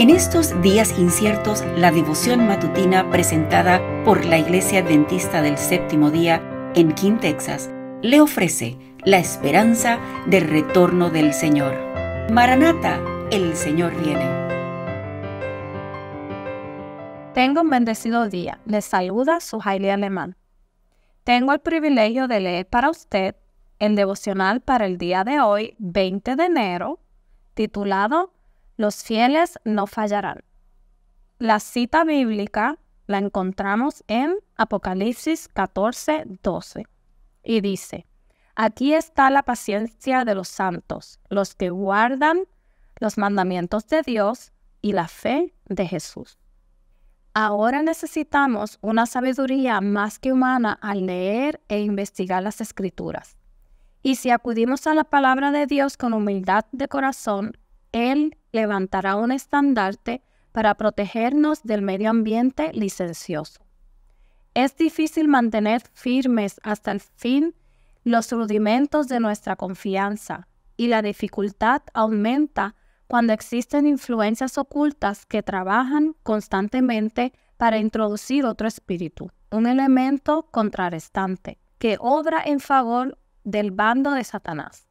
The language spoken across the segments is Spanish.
En estos días inciertos, la devoción matutina presentada por la Iglesia Adventista del Séptimo Día en King, Texas, le ofrece la esperanza del retorno del Señor. Maranata, el Señor viene. Tengo un bendecido día. Les saluda su Haile Alemán. Tengo el privilegio de leer para usted el devocional para el día de hoy, 20 de enero, titulado los fieles no fallarán. La cita bíblica la encontramos en Apocalipsis 14, 12 y dice, aquí está la paciencia de los santos, los que guardan los mandamientos de Dios y la fe de Jesús. Ahora necesitamos una sabiduría más que humana al leer e investigar las escrituras. Y si acudimos a la palabra de Dios con humildad de corazón, Él levantará un estandarte para protegernos del medio ambiente licencioso. Es difícil mantener firmes hasta el fin los rudimentos de nuestra confianza y la dificultad aumenta cuando existen influencias ocultas que trabajan constantemente para introducir otro espíritu, un elemento contrarrestante, que obra en favor del bando de Satanás.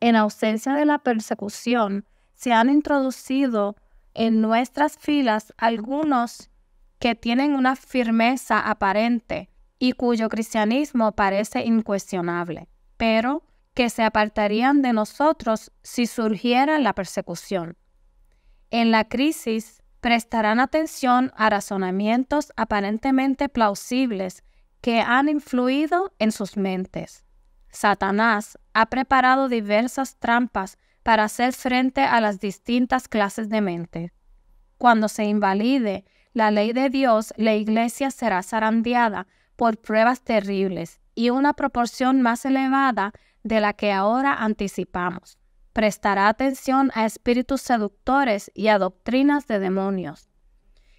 En ausencia de la persecución, se han introducido en nuestras filas algunos que tienen una firmeza aparente y cuyo cristianismo parece incuestionable, pero que se apartarían de nosotros si surgiera la persecución. En la crisis prestarán atención a razonamientos aparentemente plausibles que han influido en sus mentes. Satanás ha preparado diversas trampas para hacer frente a las distintas clases de mente. Cuando se invalide la ley de Dios, la iglesia será zarandeada por pruebas terribles y una proporción más elevada de la que ahora anticipamos. Prestará atención a espíritus seductores y a doctrinas de demonios.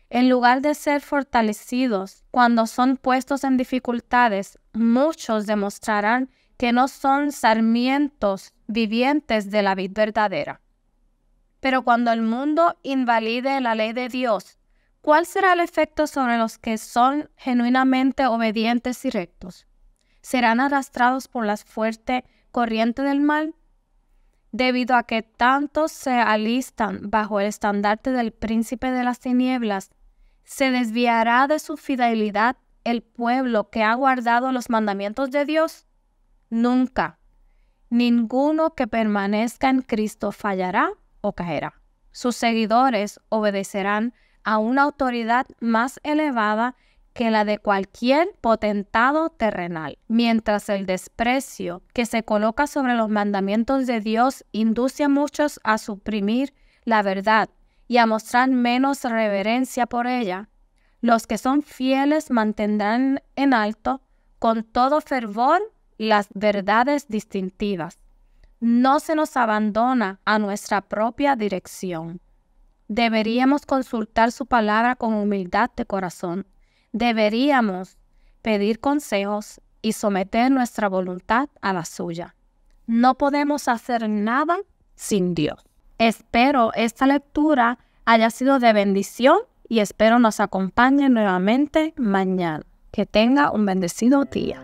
En lugar de ser fortalecidos cuando son puestos en dificultades, muchos demostrarán que no son sarmientos vivientes de la vid verdadera. Pero cuando el mundo invalide la ley de Dios, ¿cuál será el efecto sobre los que son genuinamente obedientes y rectos? ¿Serán arrastrados por la fuerte corriente del mal? Debido a que tantos se alistan bajo el estandarte del príncipe de las tinieblas, ¿se desviará de su fidelidad el pueblo que ha guardado los mandamientos de Dios? Nunca. Ninguno que permanezca en Cristo fallará o caerá. Sus seguidores obedecerán a una autoridad más elevada que la de cualquier potentado terrenal, mientras el desprecio que se coloca sobre los mandamientos de Dios induce a muchos a suprimir la verdad y a mostrar menos reverencia por ella, los que son fieles mantendrán en alto con todo fervor las verdades distintivas. No se nos abandona a nuestra propia dirección. Deberíamos consultar su palabra con humildad de corazón. Deberíamos pedir consejos y someter nuestra voluntad a la suya. No podemos hacer nada sin Dios. Espero esta lectura haya sido de bendición y espero nos acompañe nuevamente mañana. Que tenga un bendecido día.